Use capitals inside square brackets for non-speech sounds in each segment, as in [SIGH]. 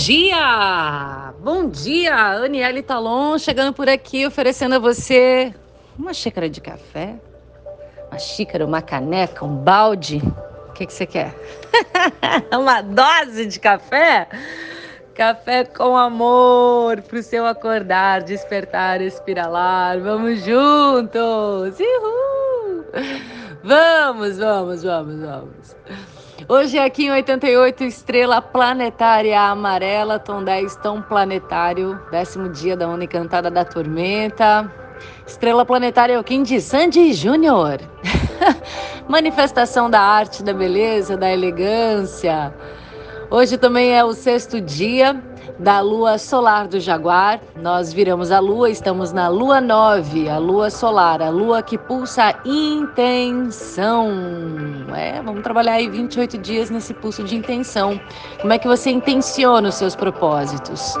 dia! Bom dia! Aniele Talon chegando por aqui oferecendo a você uma xícara de café, uma xícara, uma caneca, um balde. O que, que você quer? [LAUGHS] uma dose de café? Café com amor para o seu acordar, despertar, espiralar. Vamos juntos! Uhul! Vamos, vamos, vamos, vamos. Hoje aqui em 88, estrela planetária amarela, tom 10, tom planetário, décimo dia da onda encantada da tormenta. Estrela planetária é o Kim de Sandy Júnior. [LAUGHS] Manifestação da arte, da beleza, da elegância. Hoje também é o sexto dia da lua solar do Jaguar. Nós viramos a lua, estamos na lua 9, a lua solar, a lua que pulsa intenção. É, vamos trabalhar aí 28 dias nesse pulso de intenção. Como é que você intenciona os seus propósitos?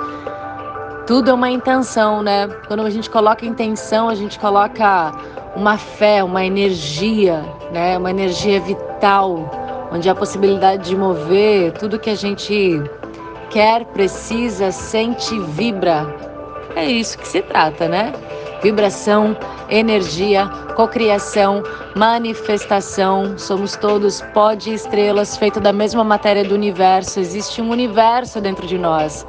Tudo é uma intenção, né? Quando a gente coloca intenção, a gente coloca uma fé, uma energia, né? Uma energia vital, onde há a possibilidade de mover tudo que a gente quer, precisa, sente, vibra. É isso que se trata, né? Vibração, energia, cocriação, manifestação. Somos todos pó de estrelas feito da mesma matéria do universo. Existe um universo dentro de nós.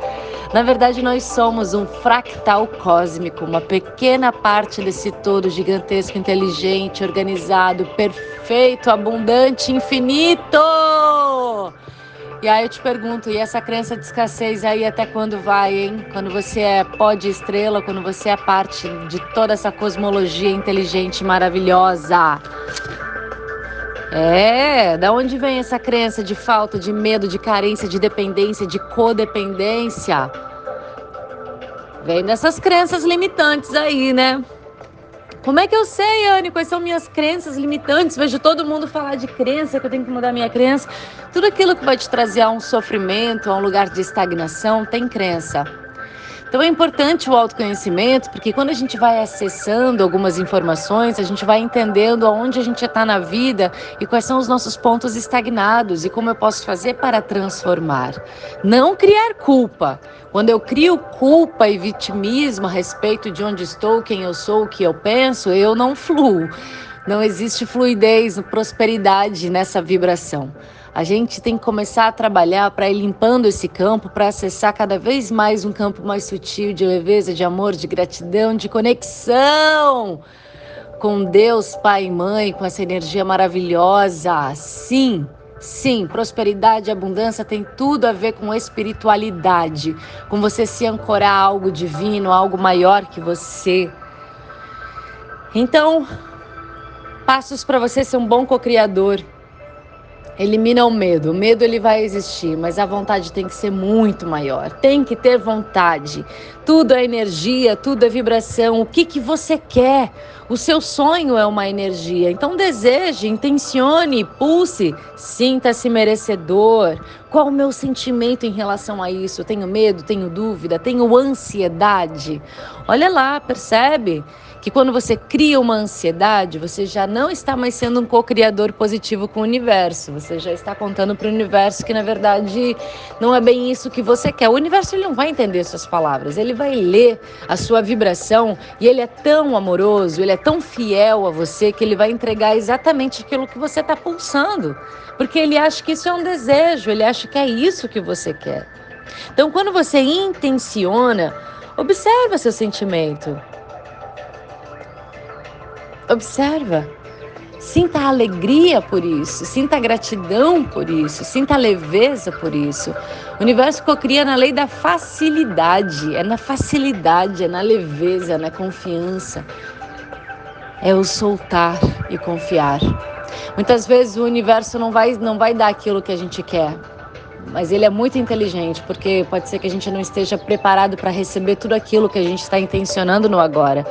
Na verdade, nós somos um fractal cósmico, uma pequena parte desse todo gigantesco, inteligente, organizado, perfeito, abundante, infinito. E aí eu te pergunto, e essa crença de escassez aí até quando vai, hein? Quando você é pó de estrela, quando você é parte de toda essa cosmologia inteligente maravilhosa. É, da onde vem essa crença de falta, de medo, de carência, de dependência, de codependência? Vem dessas crenças limitantes aí, né? Como é que eu sei, Anne, quais são minhas crenças limitantes? Vejo todo mundo falar de crença, que eu tenho que mudar minha crença. Tudo aquilo que vai te trazer a um sofrimento, a um lugar de estagnação, tem crença. Então é importante o autoconhecimento, porque quando a gente vai acessando algumas informações, a gente vai entendendo aonde a gente está na vida e quais são os nossos pontos estagnados e como eu posso fazer para transformar. Não criar culpa. Quando eu crio culpa e vitimismo a respeito de onde estou, quem eu sou, o que eu penso, eu não fluo. Não existe fluidez, prosperidade nessa vibração. A gente tem que começar a trabalhar para ir limpando esse campo, para acessar cada vez mais um campo mais sutil de leveza, de amor, de gratidão, de conexão com Deus, Pai e Mãe, com essa energia maravilhosa. Sim, sim, prosperidade e abundância tem tudo a ver com espiritualidade, com você se ancorar a algo divino, algo maior que você. Então, passos para você ser um bom co-criador Elimina o medo. O medo ele vai existir, mas a vontade tem que ser muito maior. Tem que ter vontade. Tudo é energia, tudo é vibração. O que que você quer? O seu sonho é uma energia. Então deseje, intencione, pulse, sinta-se merecedor. Qual o meu sentimento em relação a isso? Tenho medo, tenho dúvida, tenho ansiedade. Olha lá, percebe? que quando você cria uma ansiedade, você já não está mais sendo um co-criador positivo com o universo. Você já está contando para o universo que na verdade não é bem isso que você quer. O universo ele não vai entender suas palavras, ele vai ler a sua vibração e ele é tão amoroso, ele é tão fiel a você que ele vai entregar exatamente aquilo que você está pulsando, porque ele acha que isso é um desejo, ele acha que é isso que você quer. Então, quando você intenciona, observa seu sentimento. Observa. Sinta a alegria por isso, sinta gratidão por isso, sinta leveza por isso. O universo cocria na lei da facilidade, é na facilidade, é na leveza, na confiança. É o soltar e confiar. Muitas vezes o universo não vai, não vai dar aquilo que a gente quer, mas ele é muito inteligente, porque pode ser que a gente não esteja preparado para receber tudo aquilo que a gente está intencionando no agora.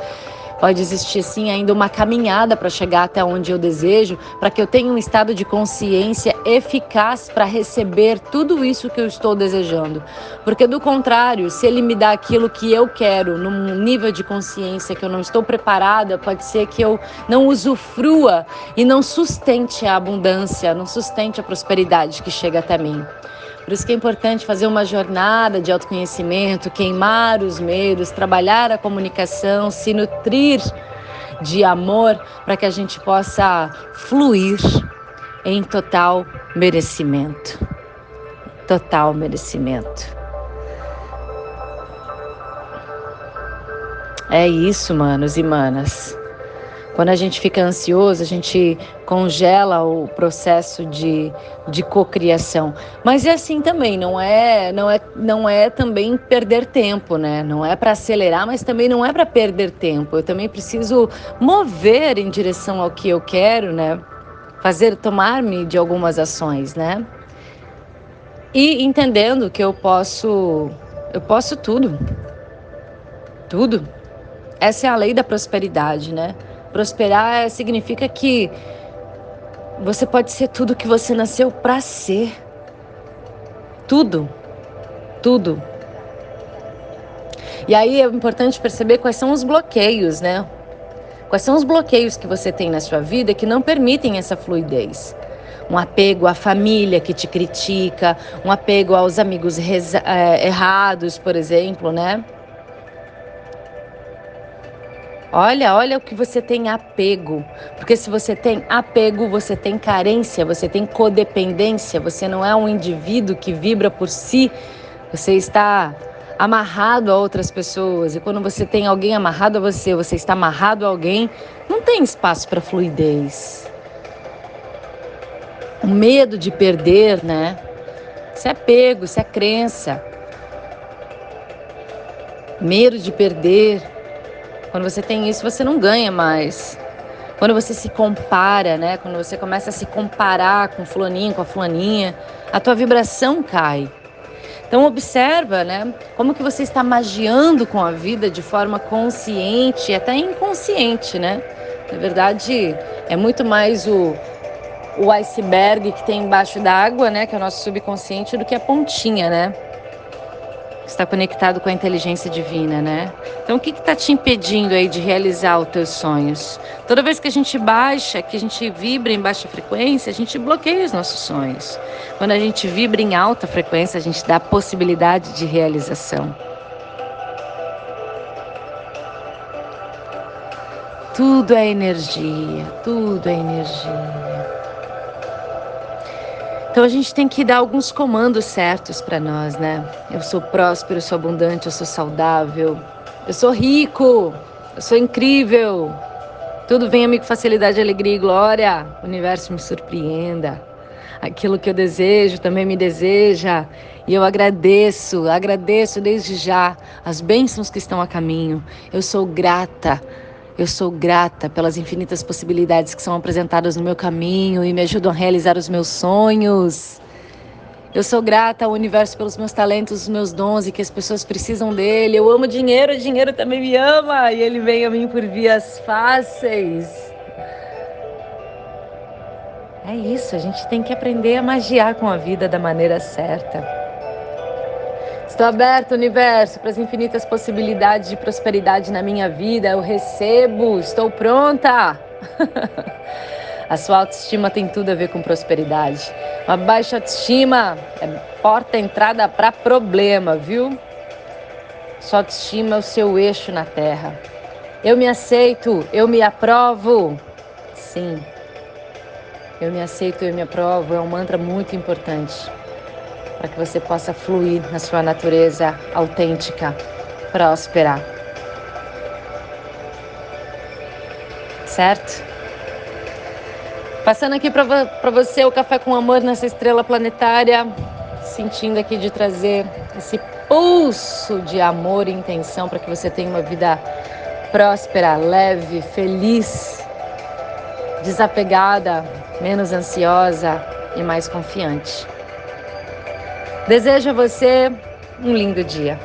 Pode existir sim ainda uma caminhada para chegar até onde eu desejo, para que eu tenha um estado de consciência eficaz para receber tudo isso que eu estou desejando. Porque do contrário, se ele me dá aquilo que eu quero num nível de consciência que eu não estou preparada, pode ser que eu não usufrua e não sustente a abundância, não sustente a prosperidade que chega até mim. Por isso que é importante fazer uma jornada de autoconhecimento, queimar os medos, trabalhar a comunicação, se nutrir de amor para que a gente possa fluir em total merecimento. Total merecimento. É isso, manos e manas. Quando a gente fica ansioso, a gente congela o processo de, de cocriação. Mas é assim também, não é, não é, não é também perder tempo, né? Não é para acelerar, mas também não é para perder tempo. Eu também preciso mover em direção ao que eu quero, né? Fazer tomar-me de algumas ações, né? E entendendo que eu posso eu posso tudo. Tudo. Essa é a lei da prosperidade, né? Prosperar significa que você pode ser tudo que você nasceu para ser. Tudo. Tudo. E aí é importante perceber quais são os bloqueios, né? Quais são os bloqueios que você tem na sua vida que não permitem essa fluidez? Um apego à família que te critica, um apego aos amigos é, errados, por exemplo, né? Olha, olha o que você tem apego. Porque se você tem apego, você tem carência, você tem codependência, você não é um indivíduo que vibra por si, você está amarrado a outras pessoas. E quando você tem alguém amarrado a você, você está amarrado a alguém, não tem espaço para fluidez. O medo de perder, né? Isso é apego, isso é crença. Medo de perder, quando você tem isso, você não ganha mais. Quando você se compara, né? Quando você começa a se comparar com fulaninho, com a fulaninha, a tua vibração cai. Então observa, né, como que você está magiando com a vida de forma consciente até inconsciente, né? Na verdade, é muito mais o, o iceberg que tem embaixo d'água, né, que é o nosso subconsciente, do que a pontinha, né? Está conectado com a inteligência divina, né? Então, o que está te impedindo aí de realizar os teus sonhos? Toda vez que a gente baixa, que a gente vibra em baixa frequência, a gente bloqueia os nossos sonhos. Quando a gente vibra em alta frequência, a gente dá a possibilidade de realização. Tudo é energia, tudo é energia. Então a gente tem que dar alguns comandos certos para nós, né? Eu sou próspero, eu sou abundante, eu sou saudável, eu sou rico, eu sou incrível. Tudo vem a mim com facilidade, alegria e glória. O universo me surpreenda. Aquilo que eu desejo também me deseja. E eu agradeço, agradeço desde já as bênçãos que estão a caminho. Eu sou grata eu sou grata pelas infinitas possibilidades que são apresentadas no meu caminho e me ajudam a realizar os meus sonhos. Eu sou grata ao universo pelos meus talentos, os meus dons e que as pessoas precisam dele. Eu amo dinheiro, o dinheiro também me ama e ele vem a mim por vias fáceis. É isso, a gente tem que aprender a magiar com a vida da maneira certa. Estou aberto, universo, para as infinitas possibilidades de prosperidade na minha vida. Eu recebo, estou pronta. [LAUGHS] a sua autoestima tem tudo a ver com prosperidade. Uma baixa autoestima é porta entrada para problema, viu? Sua autoestima é o seu eixo na terra. Eu me aceito, eu me aprovo. Sim. Eu me aceito, eu me aprovo é um mantra muito importante para que você possa fluir na sua natureza autêntica, próspera. Certo? Passando aqui para você o café com amor nessa estrela planetária, sentindo aqui de trazer esse pulso de amor e intenção para que você tenha uma vida próspera, leve, feliz, desapegada, menos ansiosa e mais confiante. Desejo a você um lindo dia.